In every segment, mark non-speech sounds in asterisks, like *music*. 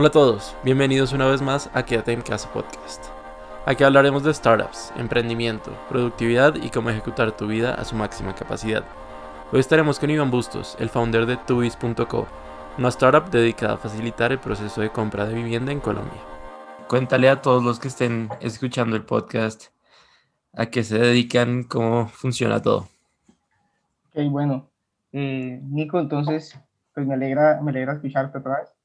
Hola a todos, bienvenidos una vez más a Quédate en Casa Podcast. Aquí hablaremos de startups, emprendimiento, productividad y cómo ejecutar tu vida a su máxima capacidad. Hoy estaremos con Iván Bustos, el founder de Tubis.co, una startup dedicada a facilitar el proceso de compra de vivienda en Colombia. Cuéntale a todos los que estén escuchando el podcast a qué se dedican, cómo funciona todo. Ok, bueno, eh, Nico, entonces, pues me alegra, me alegra escucharte otra vez.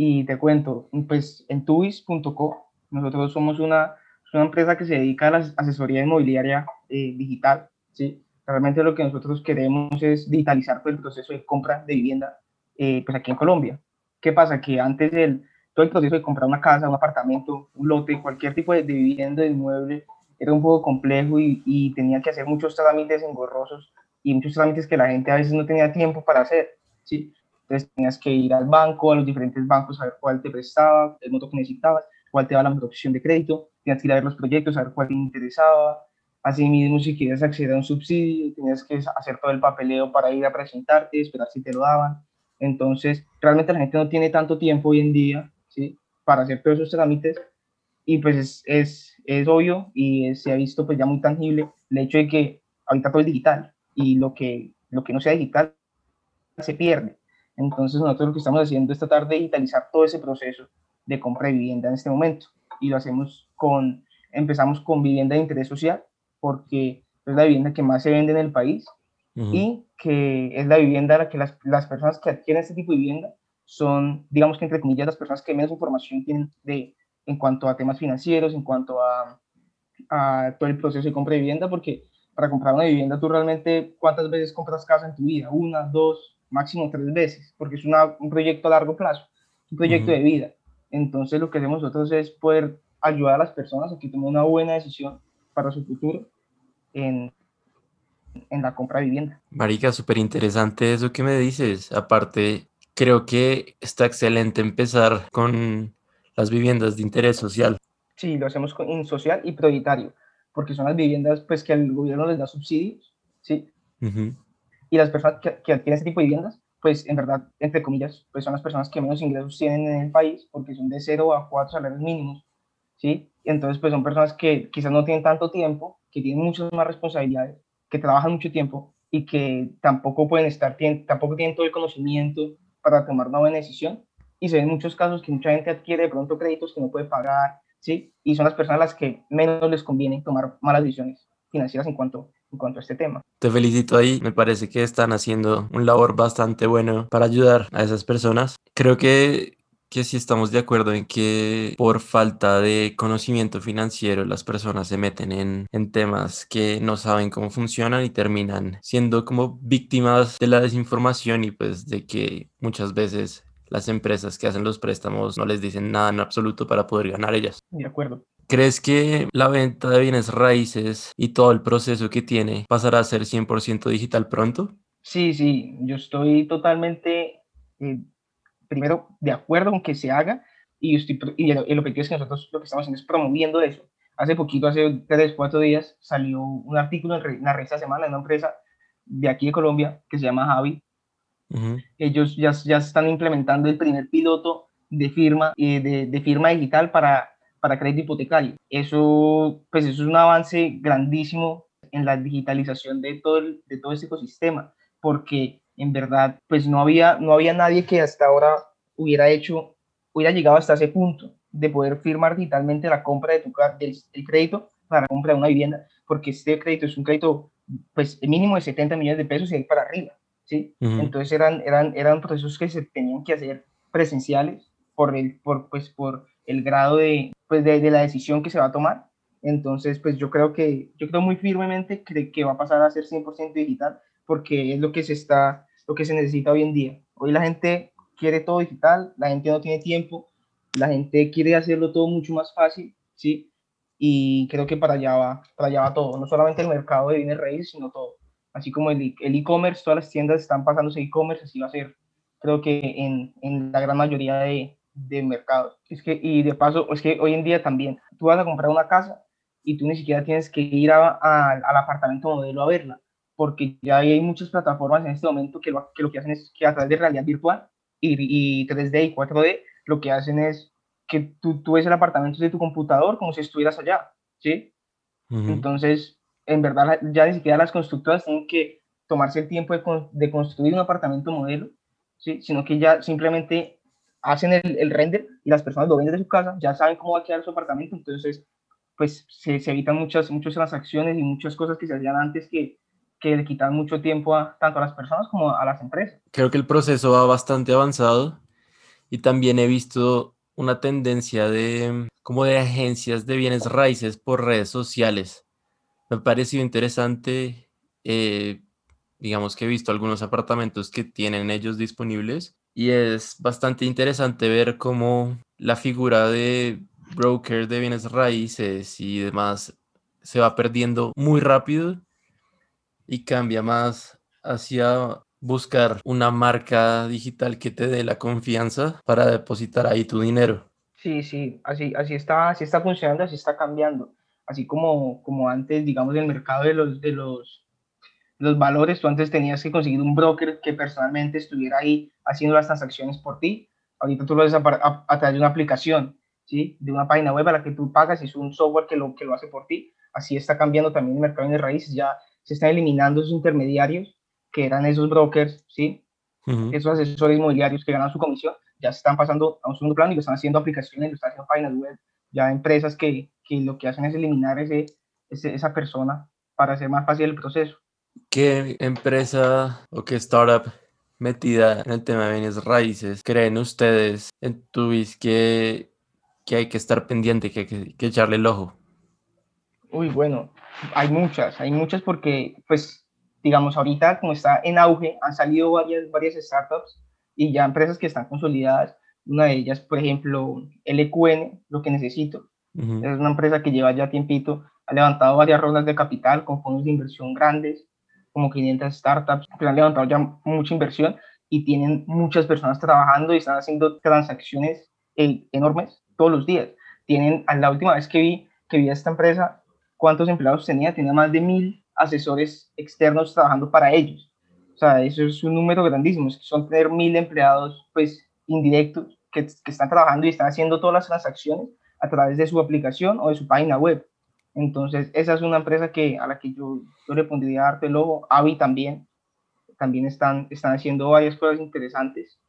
Y te cuento, pues en Tubis.co, nosotros somos una, una empresa que se dedica a la asesoría inmobiliaria eh, digital, ¿sí? Realmente lo que nosotros queremos es digitalizar pues, el proceso de compra de vivienda eh, pues aquí en Colombia. ¿Qué pasa? Que antes el, todo el proceso de comprar una casa, un apartamento, un lote, cualquier tipo de, vivienda, de inmueble, era un poco complejo y, y, tenía que hacer muchos trámites engorrosos y muchos trámites que la gente a veces no tenía tiempo para hacer, ¿sí? Entonces tenías que ir al banco, a los diferentes bancos, a ver cuál te prestaba, el monto que necesitabas, cuál te daba la mejor opción de crédito, tenías que ir a ver los proyectos, a ver cuál te interesaba. Asimismo, si querías acceder a un subsidio, tenías que hacer todo el papeleo para ir a presentarte, esperar si te lo daban. Entonces, realmente la gente no tiene tanto tiempo hoy en día, ¿sí? Para hacer todos esos trámites y pues es, es, es obvio y se ha visto pues ya muy tangible el hecho de que ahorita todo es digital y lo que, lo que no sea digital se pierde. Entonces nosotros lo que estamos haciendo es tratar de digitalizar todo ese proceso de compra de vivienda en este momento y lo hacemos con, empezamos con vivienda de interés social porque es la vivienda que más se vende en el país y que es la vivienda a la que las, las, personas que adquieren este tipo de vivienda son, digamos que entre comillas, las personas que menos información tienen de, en cuanto a temas financieros, en cuanto a, a todo el proceso de compra de vivienda, porque para comprar una vivienda, tú realmente, ¿cuántas veces compras casa en tu vida? Una, dos, máximo tres veces, porque es una, un proyecto a largo plazo, un proyecto de vida. Entonces, lo que hacemos nosotros es poder ayudar a las personas a que tomen una buena decisión para su futuro en, en la compra de vivienda. Marica, súper interesante eso que me dices. Aparte, creo que está excelente empezar con las viviendas de interés social. Sí, lo hacemos con, en social y prioritario porque son las viviendas pues que el gobierno les da subsidios, ¿sí? Y las personas que, que, adquieren este tipo de viviendas, pues en verdad, entre comillas, pues son las personas que menos ingresos tienen en el país, porque son de 0 a 4 salarios mínimos, ¿sí? Entonces, pues son personas que quizás no tienen tanto tiempo, que tienen muchas más responsabilidades, que trabajan mucho tiempo y que tampoco pueden estar, tienen, tampoco tienen todo el conocimiento para tomar una buena decisión. Y se ven muchos casos que mucha gente adquiere de pronto créditos que no puede pagar, ¿sí? Y son las personas las que menos les conviene tomar malas decisiones financieras en cuanto, en cuanto a este tema. Te felicito ahí, me parece que están haciendo un labor bastante bueno para ayudar a esas personas. Creo que que sí estamos de acuerdo en que por falta de conocimiento financiero las personas se meten en, en, temas que no saben cómo funcionan y terminan siendo como víctimas de la desinformación y pues de que muchas veces las empresas que hacen los préstamos no les dicen nada en absoluto para poder ganar ellas. De acuerdo. ¿Crees que la venta de bienes raíces y todo el proceso que tiene pasará a ser 100% digital pronto? Sí, sí, yo estoy totalmente, eh, primero, de acuerdo con que se haga y, estoy, y el, el, objetivo es que nosotros lo que estamos haciendo es promoviendo eso. Hace poquito, hace tres, cuatro días, salió un artículo en la revista Semana de una empresa de aquí de Colombia que se llama Javi, ellos ya, ya están implementando el primer piloto de firma, eh, de, de, firma digital para, para crédito hipotecario. Eso, pues eso es un avance grandísimo en la digitalización de todo, el, de todo este ecosistema, porque en verdad, pues no había, no había nadie que hasta ahora hubiera hecho, hubiera llegado hasta ese punto de poder firmar digitalmente la compra de tu del, del crédito para la compra de una vivienda, porque este crédito es un crédito, pues mínimo de 70 millones de pesos y ahí para arriba. ¿sí? Entonces eran, eran, eran procesos que se tenían que hacer presenciales por el, por, pues, por el grado de, pues, de, de la decisión que se va a tomar. Entonces, pues yo creo que, yo creo muy firmemente que, que va a pasar a ser 100% digital porque es lo que se está, lo que se necesita hoy en día. Hoy la gente quiere todo digital, la gente no tiene tiempo, la gente quiere hacerlo todo mucho más fácil, ¿sí? Y creo que para allá va, para allá va todo, no solamente el mercado de bienes raíces, sino todo así como el e-commerce, todas las tiendas están pasándose e-commerce, así va a ser, creo que en, en la gran mayoría de, de mercados. Es que, y de paso, es que hoy en día también, tú vas a comprar una casa y tú ni siquiera tienes que ir a, a, al apartamento modelo a verla, porque ya hay muchas plataformas en este momento que lo que, lo que hacen es que a través de realidad virtual y, y 3D y 4D lo que hacen es que tú, tú ves el apartamento de tu computador como si estuvieras allá, ¿sí? Entonces, en verdad, ya ni siquiera las constructoras tienen que tomarse el tiempo de, de construir un apartamento modelo, ¿sí? Sino que ya simplemente hacen el, render y las personas lo ven desde su casa, ya saben cómo va a quedar su apartamento, entonces, pues se, se evitan muchas, muchas transacciones y muchas cosas que se hacían antes que, que le quitan mucho tiempo a, tanto a las personas como a las empresas. Creo que el proceso va bastante avanzado y también he visto una tendencia de como de agencias de bienes raíces por redes sociales. Me ha parecido interesante, eh, digamos que he visto algunos apartamentos que tienen ellos disponibles y es bastante interesante ver cómo la figura de broker de bienes raíces y demás se va perdiendo muy rápido y cambia más hacia buscar una marca digital que te dé la confianza para depositar ahí tu dinero. Sí, sí, así, así, está, así está funcionando, así está cambiando. Así como, como antes, digamos, el mercado de los, de los, los valores, tú antes tenías que conseguir un broker que personalmente estuviera ahí haciendo las transacciones por ti. Ahorita tú lo haces a, a, través de una aplicación, ¿sí? de una página web a la que tú pagas y es un software que lo, que lo hace por ti. Así está cambiando también el mercado de raíces. Ya se están eliminando esos intermediarios que eran esos brokers, ¿sí? Esos asesores inmobiliarios que ganan su comisión, ya se están pasando a un segundo plano y lo están haciendo aplicaciones, lo están haciendo páginas web, ya empresas que, que lo que hacen es eliminar ese, esa persona para hacer más fácil el proceso. ¿Qué empresa o qué startup metida en el tema de bienes raíces creen ustedes en Tubis que, que hay que estar pendiente, que hay que, que echarle el ojo? Uy, bueno, hay muchas, hay muchas porque, pues, digamos, ahorita como está en auge, han salido varias, varias startups y ya empresas que están consolidadas. Una de ellas, por ejemplo, LQN, lo que necesito. Es una empresa que lleva ya tiempito, ha levantado varias rondas de capital con fondos de inversión grandes, como 500 startups que han levantado ya mucha inversión y tienen muchas personas trabajando y están haciendo transacciones enormes todos los días. Tienen, la última vez que vi, que vi a esta empresa, cuántos empleados tenía, tenía más de mil asesores externos trabajando para ellos. O sea, eso es un número grandísimo, son tener mil empleados pues indirectos que, que, están trabajando y están haciendo todas las transacciones a través de su aplicación o de su página web. Entonces, esa es una empresa que, a la que yo, yo le pondría arte el logo. Avi también, también están, están haciendo varias cosas interesantes.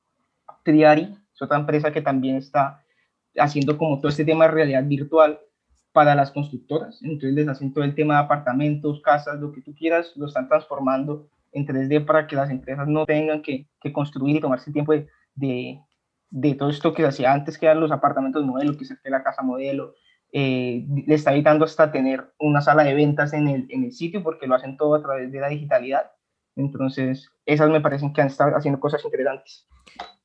Triari es otra empresa que también está haciendo como todo este tema de realidad virtual para las constructoras. Entonces les hacen todo el tema de apartamentos, casas, lo que tú quieras, lo están transformando en 3D para que las empresas no tengan que, que construir y tomarse tiempo de, de, de, todo esto que se hacía antes, que eran los apartamentos modelo, que se hace la casa modelo. Eh, le está evitando hasta tener una sala de ventas en el, en el sitio porque lo hacen todo a través de la digitalidad. Entonces, esas me parecen que han estado haciendo cosas interesantes.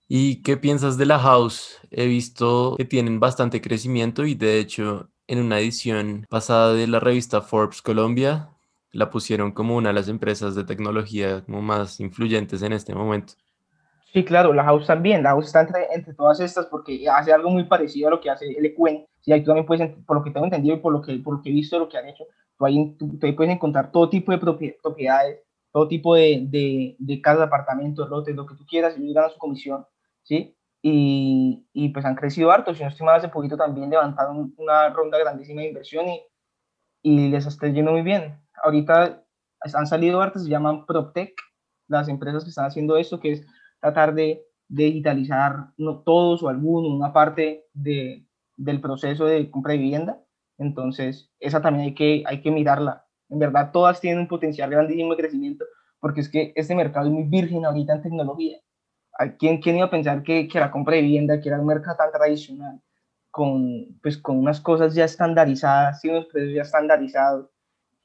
¿Y qué piensas de la house? He visto que tienen bastante crecimiento y de hecho en una edición pasada de la revista Forbes Colombia, la pusieron como una de las empresas de tecnología como más influyentes en este momento. Sí, claro, la House también. La House está entre, entre todas estas porque hace algo muy parecido a lo que hace el Equen. Y ahí tú también puedes, por lo que tengo entendido y por lo que, por lo que he visto, lo que han hecho, tú ahí, tú, ahí puedes encontrar todo tipo de propiedades, todo tipo de, de, de casas, apartamentos, lotes, lo que tú quieras, y ganan su comisión, ¿sí? y, y, pues han crecido harto. Si no estoy mal, hace poquito también levantaron una ronda grandísima de inversión y, y les está yendo muy bien. Ahorita han salido hartos, se llaman PropTech, las empresas que están haciendo esto, que es tratar de, digitalizar no todos o alguno, una parte de, del proceso de compra de vivienda. Entonces, esa también hay que, hay que mirarla. En verdad, todas tienen un potencial grandísimo de crecimiento, porque es que este mercado es muy virgen ahorita en tecnología. ¿Quién, quién iba a pensar que, que, la compra de vivienda, que era un mercado tan tradicional, con, pues, con unas cosas ya estandarizadas, y unos precios ya estandarizados,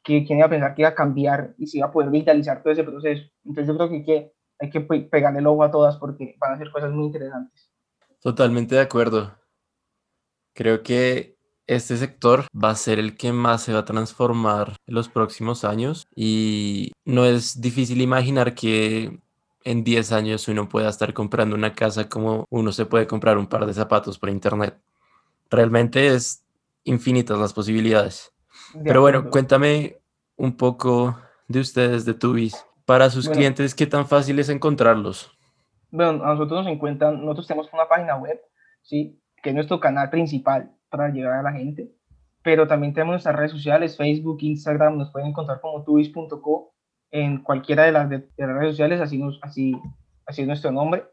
que, quién iba a pensar que iba a cambiar y se iba a poder vitalizar todo ese proceso? Entonces yo creo que hay que, hay que pegarle el ojo a todas porque van a ser cosas muy interesantes. Totalmente de acuerdo. Creo que este sector va a ser el que más se va a transformar en los próximos años y no es difícil imaginar que en 10 años uno pueda estar comprando una casa como uno se puede comprar un par de zapatos por internet. Realmente es infinitas las posibilidades. Pero bueno, cuéntame un poco de ustedes, de Tubis. Para sus clientes, ¿qué tan fácil es encontrarlos? Bueno, a nosotros nos encuentran, nosotros tenemos una página web, ¿sí? que es nuestro canal principal para llegar a la gente. Pero también tenemos nuestras redes sociales, Facebook, Instagram, nos pueden encontrar como tuis.co en cualquiera de las, de, las redes sociales, así, nos, así, así es nuestro nombre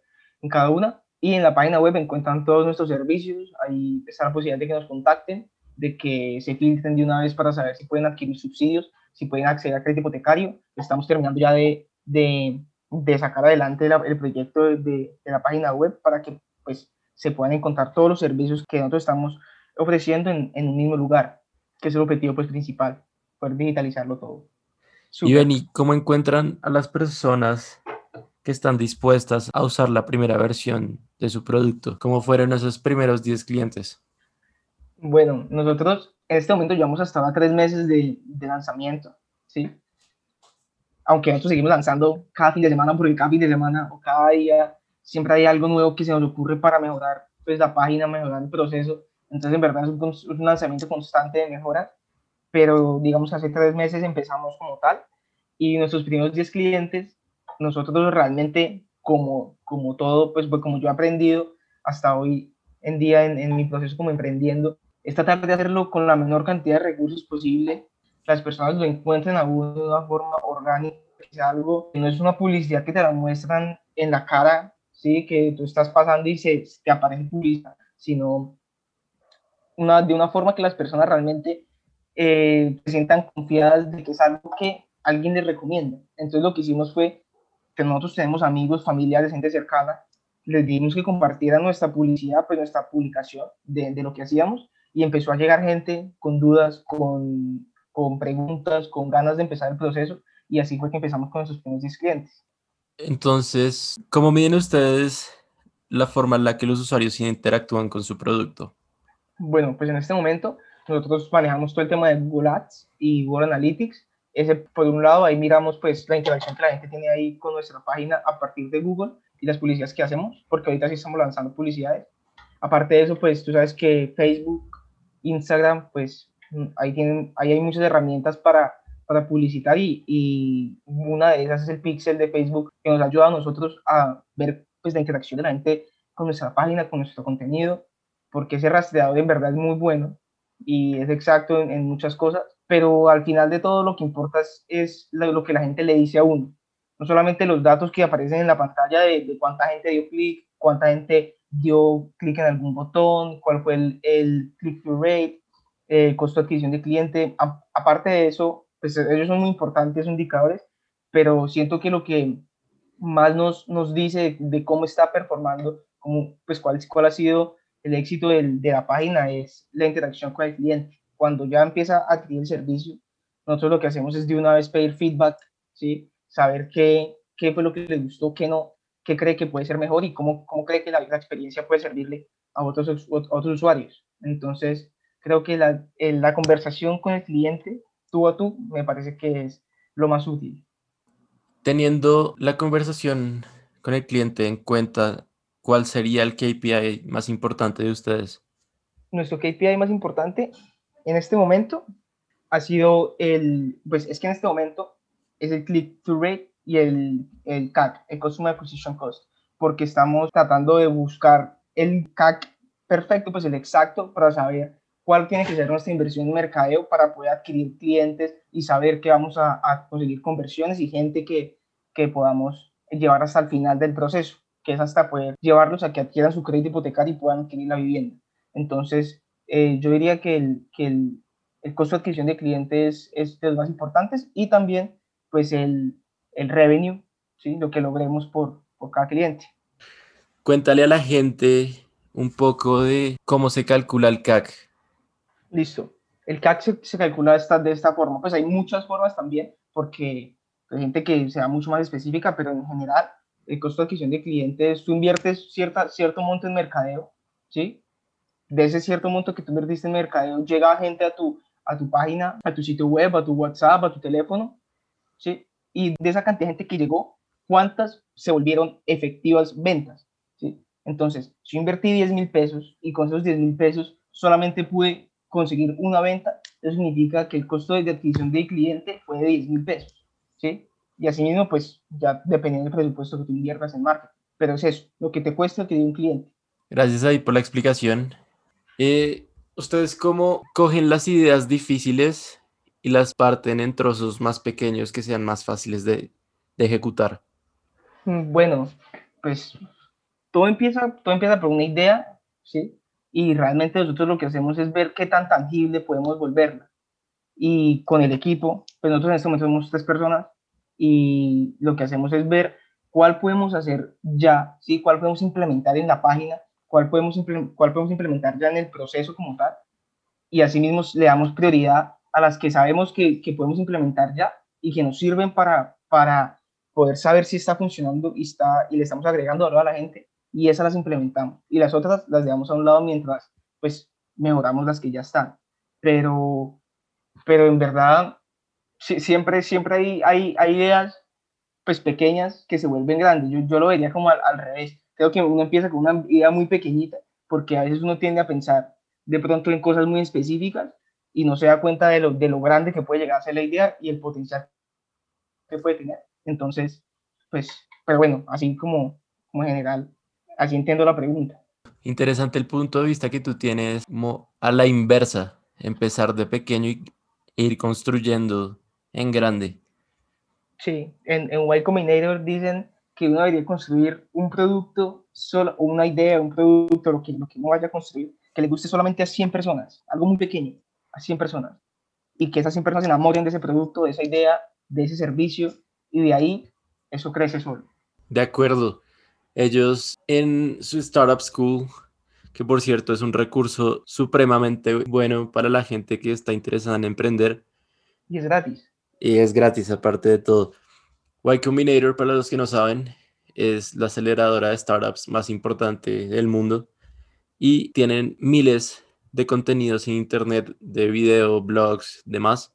en cada una. Y en la página web encuentran todos nuestros servicios, ahí está la posibilidad de que nos contacten, de que se filtren de una vez para saber si pueden adquirir subsidios, si pueden acceder a crédito hipotecario. Estamos terminando ya de, de, de sacar adelante el proyecto de, de, la página web para que pues, se puedan encontrar todos los servicios que nosotros estamos ofreciendo en, en un mismo lugar, que es el objetivo pues, principal, poder digitalizarlo todo. Super. Y Beni, ¿cómo encuentran a las personas que están dispuestas a usar la primera versión de su producto? ¿Cómo fueron esos primeros 10 clientes? Bueno, nosotros en este momento llevamos hasta tres meses de, lanzamiento, ¿sí? Aunque nosotros seguimos lanzando cada fin de semana, porque cada fin de semana o cada día siempre hay algo nuevo que se nos ocurre para mejorar pues, la página, mejorar el proceso. Entonces, en verdad es un, lanzamiento constante de mejoras, pero digamos hace tres meses empezamos como tal y nuestros primeros 10 clientes nosotros realmente, como, como todo, pues, pues, como yo he aprendido hasta hoy en día en mi proceso como emprendiendo, es tratar de hacerlo con la menor cantidad de recursos posible, las personas lo encuentren a uno de una forma orgánica, que sea algo que no es una publicidad que te la muestran en la cara, ¿sí? que tú estás pasando y se te aparece publicidad, sino una, de una forma que las personas realmente eh, se sientan confiadas de que es algo que alguien les recomienda. Entonces lo que hicimos fue que nosotros tenemos amigos, familiares, gente cercana, les dimos que compartieran nuestra publicidad, pues nuestra publicación de, de, lo que hacíamos y empezó a llegar gente con dudas, con, con preguntas, con ganas de empezar el proceso y así fue que empezamos con nuestros primeros 10 clientes. Entonces, ¿cómo miden ustedes la forma en la que los usuarios interactúan con su producto? Bueno, pues en este momento nosotros manejamos todo el tema de Google Ads y Google Analytics ese, por un lado, ahí miramos pues la interacción que la gente tiene ahí con nuestra página a partir de Google y las publicidades que hacemos, porque ahorita sí estamos lanzando publicidades. Aparte de eso, pues tú sabes que Facebook, Instagram, pues ahí, tienen, ahí hay muchas herramientas para, para publicitar y, y, una de esas es el pixel de Facebook que nos ayuda a nosotros a ver pues la interacción de la gente con nuestra página, con nuestro contenido, porque ese rastreador en verdad es muy bueno y es exacto en, muchas cosas pero al final de todo lo que importa es, es lo, que la gente le dice a uno. No solamente los datos que aparecen en la pantalla de, de cuánta gente dio clic, cuánta gente dio clic en algún botón, cuál fue el, el click-through rate, el costo de adquisición de cliente. A, aparte de eso, pues ellos son muy importantes indicadores, pero siento que lo que más nos, nos dice de, cómo está performando, cómo, pues cuál, cuál ha sido el éxito del, de la página es la interacción con el cliente cuando ya empieza a adquirir el servicio, nosotros lo que hacemos es de una vez pedir feedback, ¿sí? saber qué, qué fue lo que le gustó, qué no, qué cree que puede ser mejor y cómo, cómo cree que la, la experiencia puede servirle a otros, a otros usuarios. Entonces, creo que la, la conversación con el cliente, tú a tú, me parece que es lo más útil. Teniendo la conversación con el cliente en cuenta, ¿cuál sería el KPI más importante de ustedes? Nuestro KPI más importante en este momento ha sido el, pues es que en este momento es el click-through rate y el, el CAC, el Customer Acquisition Cost, porque estamos tratando de buscar el CAC perfecto, pues el exacto para saber cuál tiene que ser nuestra inversión en mercadeo para poder adquirir clientes y saber que vamos a, a conseguir conversiones y gente que, que podamos llevar hasta el final del proceso, que es hasta poder llevarlos a que adquieran su crédito hipotecario y puedan adquirir la vivienda. Entonces, eh, yo diría que, el, que el, el, costo de adquisición de clientes es de los más importantes y también pues el, el revenue, ¿sí? lo que logremos por, por cada cliente. Cuéntale a la gente un poco de cómo se calcula el CAC. Listo. El CAC se, se calcula esta, de esta forma. Pues hay muchas formas también, porque hay gente que sea mucho más específica, pero en general el costo de adquisición de clientes, tú inviertes cierta, cierto monto en mercadeo, ¿sí? de ese cierto monto que tú invertiste en mercadeo, llega gente a tu, a tu página, a tu sitio web, a tu WhatsApp, a tu teléfono, ¿sí? Y de esa cantidad de gente que llegó, ¿cuántas se volvieron efectivas ventas? ¿sí? Entonces, si invertí 10 mil pesos y con esos 10 mil pesos solamente pude conseguir una venta, eso significa que el costo de adquisición del cliente fue de 10 mil pesos, ¿sí? Y asimismo, pues ya dependiendo del presupuesto que tú inviertas en marketing. Pero es eso, lo que te cuesta que un cliente. Gracias ahí por la explicación. Eh, ¿Ustedes cómo cogen las ideas difíciles y las parten en trozos más pequeños que sean más fáciles de, de ejecutar? Mm, bueno, pues todo empieza, todo empieza por una idea, ¿sí? Y realmente nosotros lo que hacemos es ver qué tan tangible podemos volverla. Y con el equipo, pues nosotros en este momento somos tres personas y lo que hacemos es ver cuál podemos hacer ya, ¿sí? Cuál podemos implementar en la página, cuál podemos, cuál podemos implementar ya en el proceso como tal. Y asimismo le damos prioridad a las que sabemos que, que podemos implementar ya y que nos sirven para, para poder saber si está funcionando y, está, y le estamos agregando valor a la gente y esas las implementamos y las otras las dejamos a un lado mientras pues mejoramos las que ya están. Pero, pero en verdad siempre, siempre hay, hay, ideas pues pequeñas que se vuelven grandes. Yo, yo lo vería como al, al, revés. Creo que uno empieza con una idea muy pequeñita porque a veces uno tiende a pensar de pronto en cosas muy específicas y no se da cuenta de lo, de lo grande que puede llegar a ser la idea y el potencial que puede tener. Entonces, pues, pero bueno, así como, como en general, así entiendo la pregunta. Interesante el punto de vista que tú tienes como a la inversa, empezar de pequeño y ir construyendo en grande. Sí, en, en Y Combinator dicen que uno debería construir un producto, solo, una idea, un producto, lo que, lo que uno vaya a construir, que le guste solamente a 100 personas, algo muy pequeño, a 100 personas, y que esas 100 personas se enamoren de ese producto, de esa idea, de ese servicio, y de ahí eso crece solo. De acuerdo. Ellos en su Startup School, que por cierto es un recurso supremamente bueno para la gente que está interesada en emprender. Y es gratis. Y es gratis aparte de todo. Y Combinator, para los que no saben, es la aceleradora de startups más importante del mundo y tienen miles de contenidos en internet, de video, blogs, demás,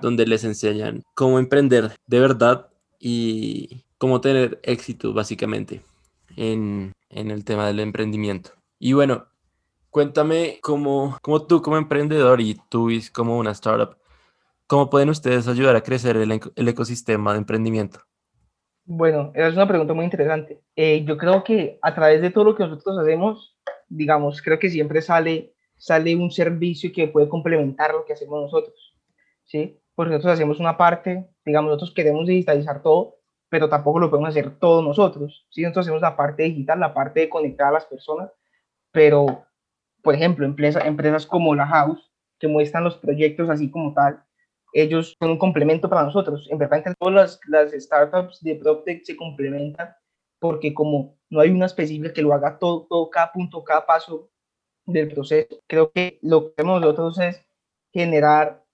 donde les enseñan cómo emprender de verdad y cómo tener éxito básicamente en, el tema del emprendimiento. Y bueno, cuéntame cómo, cómo tú como emprendedor y tú como una startup, ¿cómo pueden ustedes ayudar a crecer el, el ecosistema de emprendimiento? Bueno, esa es una pregunta muy interesante. Eh, yo creo que a través de todo lo que nosotros hacemos, digamos, creo que siempre sale, sale un servicio que puede complementar lo que hacemos nosotros. ¿sí? Porque nosotros hacemos una parte, digamos, nosotros queremos digitalizar todo, pero tampoco lo podemos hacer todos nosotros. ¿sí? Nosotros hacemos la parte digital, la parte de conectar a las personas, pero, por ejemplo, empresas, empresas como la House, que muestran los proyectos así como tal, ellos son un complemento para nosotros. En verdad, todas las, las startups de PropTech se complementan porque como no hay una específica que lo haga todo, todo, cada punto, cada paso del proceso, creo que lo que hacemos nosotros es generar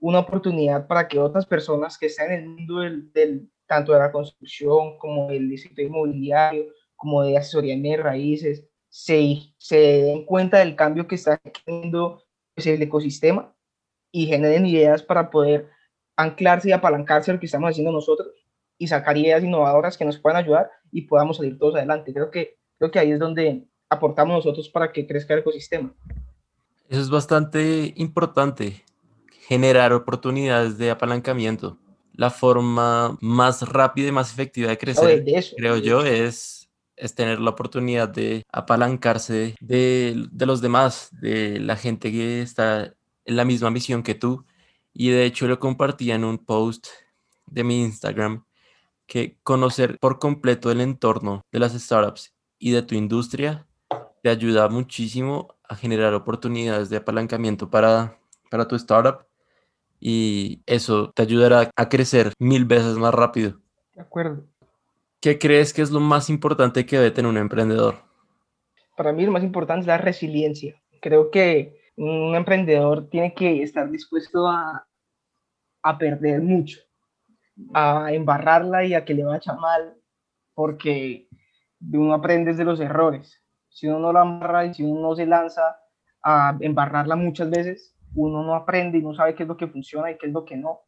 una oportunidad para que otras personas que están en el mundo del, tanto de la construcción como del distrito inmobiliario, como de asesoría en raíces, se, se den cuenta del cambio que está teniendo pues, el ecosistema y generen ideas para poder anclarse y apalancarse a lo que estamos haciendo nosotros y sacar ideas innovadoras que nos puedan ayudar y podamos salir todos adelante. Creo que, creo que ahí es donde aportamos nosotros para que crezca el ecosistema. Eso es bastante importante, generar oportunidades de apalancamiento la forma más rápida y más efectiva de crecer, creo yo, es, es tener la oportunidad de apalancarse de, de los demás, de la gente que está en la misma misión que tú. Y de hecho lo compartí en un post de mi Instagram, que conocer por completo el entorno de las startups y de tu industria te ayuda muchísimo a generar oportunidades de apalancamiento para, para tu startup y eso te ayudará a crecer mil veces más rápido. De acuerdo. ¿Qué crees que es lo más importante que debe tener un emprendedor? Para mí lo más importante es la resiliencia. Creo que un emprendedor tiene que estar dispuesto a, a perder mucho, a embarrarla y a que le vaya mal, porque uno aprende de los errores. Si uno no la amarra y si uno no se lanza a embarrarla muchas veces, uno no aprende y no sabe qué es lo que funciona y qué es lo que no.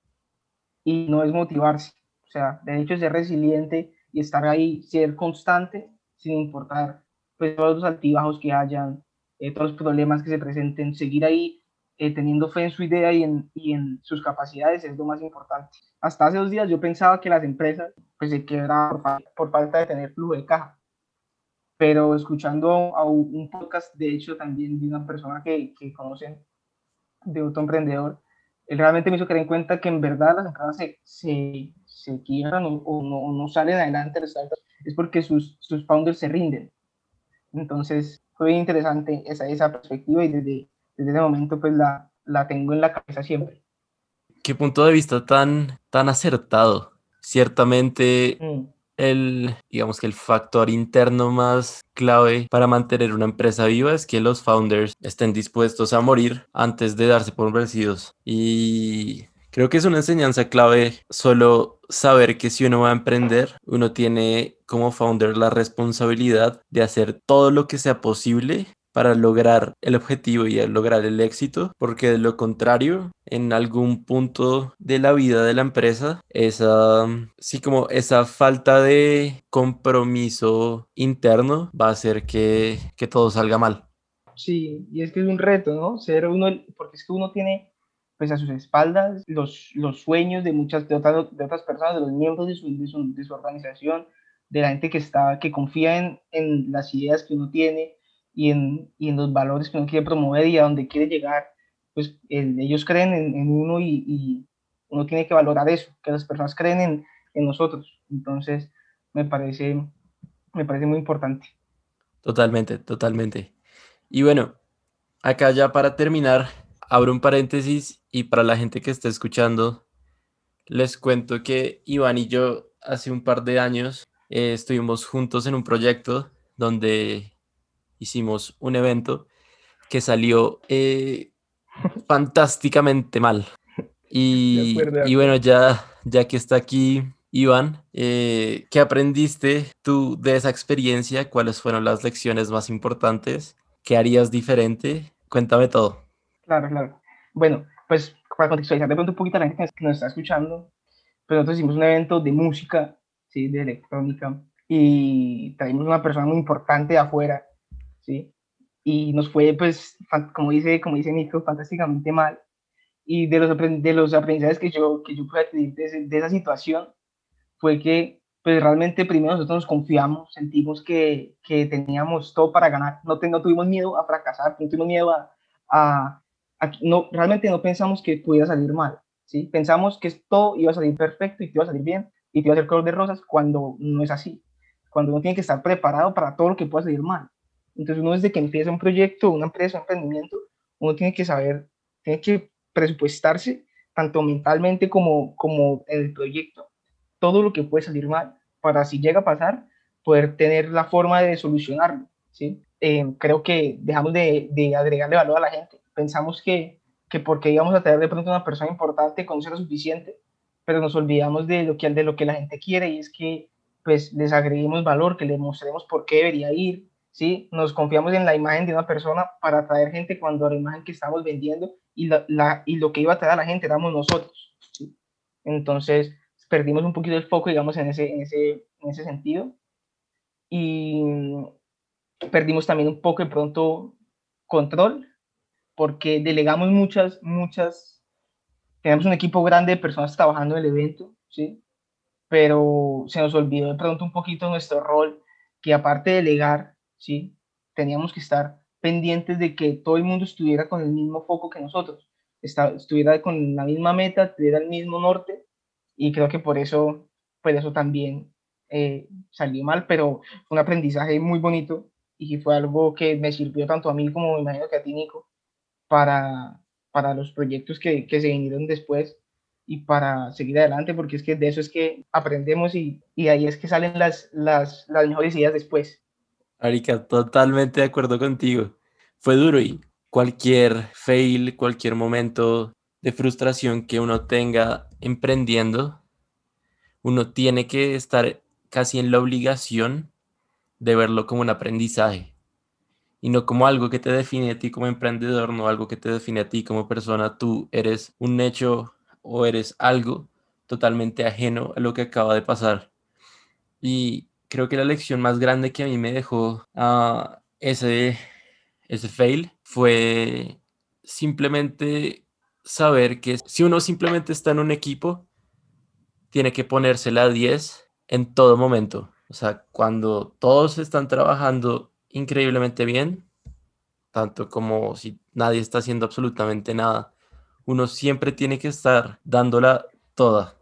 Y no es motivarse. O sea, de hecho, ser resiliente y estar ahí, ser constante, sin importar pues, todos los altibajos que hayan, eh, todos los problemas que se presenten, seguir ahí eh, teniendo fe en su idea y en, y en, sus capacidades es lo más importante. Hasta hace dos días yo pensaba que las empresas pues, se quebraban por, por falta de tener flujo de caja. Pero escuchando a un podcast, de hecho, también de una persona que, que conocen, de otro emprendedor, él realmente me hizo creer en cuenta que en verdad las empresas se, se, se quiebran o, no, no, salen adelante es porque sus, sus founders se rinden. Entonces, fue interesante esa, esa perspectiva y desde, desde ese momento pues la, la tengo en la cabeza siempre. Qué punto de vista tan, tan acertado. Ciertamente, mm el, digamos que el factor interno más clave para mantener una empresa viva es que los founders estén dispuestos a morir antes de darse por vencidos. Y creo que es una enseñanza clave solo saber que si uno va a emprender, uno tiene como founder la responsabilidad de hacer todo lo que sea posible para lograr el objetivo y lograr el éxito, porque de lo contrario, en algún punto de la vida de la empresa, esa, sí, como esa falta de compromiso interno va a hacer que, que todo salga mal. Sí, y es que es un reto, ¿no? Ser uno, porque es que uno tiene pues a sus espaldas los, los sueños de muchas de otras, de otras personas, de los miembros de su, de su, de su organización, de la gente que está, que confía en, en las ideas que uno tiene, y en, y en los valores que uno quiere promover y a donde quiere llegar, pues ellos creen en, en uno y, y, uno tiene que valorar eso, que las personas creen en, en, nosotros. Entonces, me parece, me parece muy importante. Totalmente, totalmente. Y bueno, acá ya para terminar, abro un paréntesis y para la gente que está escuchando, les cuento que Iván y yo hace un par de años eh, estuvimos juntos en un proyecto donde hicimos un evento que salió eh, fantásticamente mal. *laughs* Y, y, bueno, ya, ya que está aquí Iván, eh, ¿qué aprendiste tú de esa experiencia? ¿Cuáles fueron las lecciones más importantes? ¿Qué harías diferente? Cuéntame todo. Claro, claro. Bueno, pues para contextualizar de pronto un poquito a la gente que nos está escuchando, pues nosotros hicimos un evento de música, ¿sí? de electrónica, y traímos una persona muy importante de afuera ¿sí? Y nos fue, pues, como dice, como dice Nico, fantásticamente mal. Y de los, de los aprendizajes que yo, que yo pude adquirir de, de, esa situación fue que, pues, realmente primero nosotros nos confiamos, sentimos que, que teníamos todo para ganar, no, no tuvimos miedo a fracasar, no tuvimos miedo a, a, no, realmente no pensamos que pudiera salir mal, ¿sí? Pensamos que todo iba a salir perfecto y te iba a salir bien y te iba a hacer color de rosas cuando no es así, cuando uno tiene que estar preparado para todo lo que pueda salir mal. Entonces uno desde que empieza un proyecto, una empresa, un emprendimiento, uno tiene que saber, tiene que presupuestarse tanto mentalmente como, como en el proyecto, todo lo que puede salir mal, para si llega a pasar, poder tener la forma de solucionarlo. ¿sí? Eh, creo que dejamos de, de, agregarle valor a la gente. Pensamos que, que porque íbamos a tener de pronto una persona importante, conocer lo suficiente, pero nos olvidamos de lo, que, de lo que la gente quiere y es que pues les agreguemos valor, que les mostremos por qué debería ir, ¿sí? Nos confiamos en la imagen de una persona para atraer gente cuando la imagen que estamos vendiendo y, la, y lo que iba a atraer a la gente éramos nosotros, ¿sí? Entonces, perdimos un poquito el foco, digamos, en ese, en ese, en ese sentido. Y perdimos también un poco de pronto control, porque delegamos muchas, muchas, tenemos un equipo grande de personas trabajando en el evento, ¿sí? Pero se nos olvidó de pronto un poquito nuestro rol, que aparte de delegar, ¿sí? Teníamos que estar pendientes de que todo el mundo estuviera con el mismo foco que nosotros, estuviera con la misma meta, tuviera el mismo norte, y creo que por eso, pues eso también eh, salió mal, pero fue un aprendizaje muy bonito y fue algo que me sirvió tanto a mí como me imagino que a ti, Nico, para, para los proyectos que, que se vinieron después y para seguir adelante, porque es que de eso es que aprendemos y, y ahí es que salen las, las, las mejores ideas después. Arica, totalmente de acuerdo contigo. Fue duro y cualquier fail, cualquier momento de frustración que uno tenga emprendiendo, uno tiene que estar casi en la obligación de verlo como un aprendizaje y no como algo que te define a ti como emprendedor, no algo que te define a ti como persona. Tú eres un hecho o eres algo totalmente ajeno a lo que acaba de pasar. Y creo que la lección más grande que a mí me dejó uh, ese, ese fail fue simplemente saber que si uno simplemente está en un equipo, tiene que ponerse la 10 en todo momento. O sea, cuando todos están trabajando increíblemente bien, tanto como si nadie está haciendo absolutamente nada, uno siempre tiene que estar dándola toda.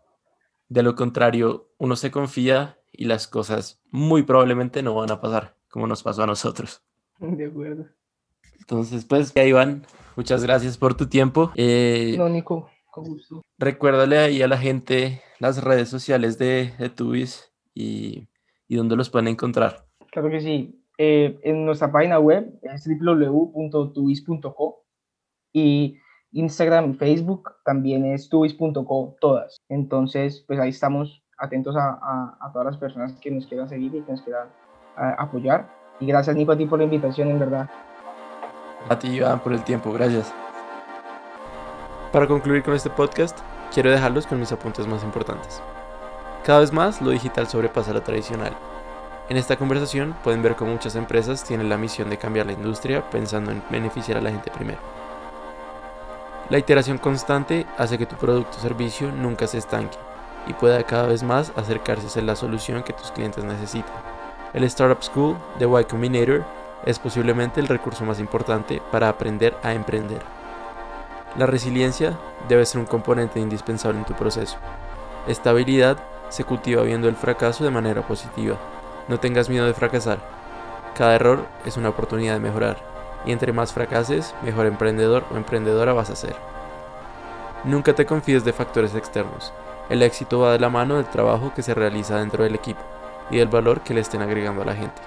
De lo contrario, uno se confía y las cosas muy probablemente no van a pasar como nos pasó a nosotros. *laughs* De acuerdo. Entonces, pues, ya Iván, muchas gracias por tu tiempo. Eh, no, Nico, con gusto. Recuérdale ahí a la gente las redes sociales de, de Tubis y, y dónde los pueden encontrar. Claro que sí. Eh, en nuestra página web es www.tubis.co y Instagram y Facebook también es tubis.co, todas. Entonces, pues ahí estamos atentos a, a, todas las personas que nos quieran seguir y que nos quieran apoyar. Y gracias, Nico, a ti por la invitación, en verdad. A ti, Iván, por el tiempo. Gracias. Para concluir con este podcast, quiero dejarlos con mis apuntes más importantes. Cada vez más lo digital sobrepasa lo tradicional. En esta conversación pueden ver cómo muchas empresas tienen la misión de cambiar la industria pensando en beneficiar a la gente primero. La iteración constante hace que tu producto o servicio nunca se estanque y pueda cada vez más acercarse a ser la solución que tus clientes necesitan. El Startup School de Y Combinator es posiblemente el recurso más importante para aprender a emprender. La resiliencia debe ser un componente indispensable en tu proceso. Esta habilidad se cultiva viendo el fracaso de manera positiva. No tengas miedo de fracasar. Cada error es una oportunidad de mejorar, y entre más fracases, mejor emprendedor o emprendedora vas a ser. Nunca te confíes de factores externos. El éxito va de la mano del trabajo que se realiza dentro del equipo y del valor que le estén agregando a la gente.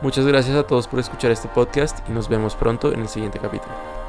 Muchas gracias a todos por escuchar este podcast y nos vemos pronto en el siguiente capítulo.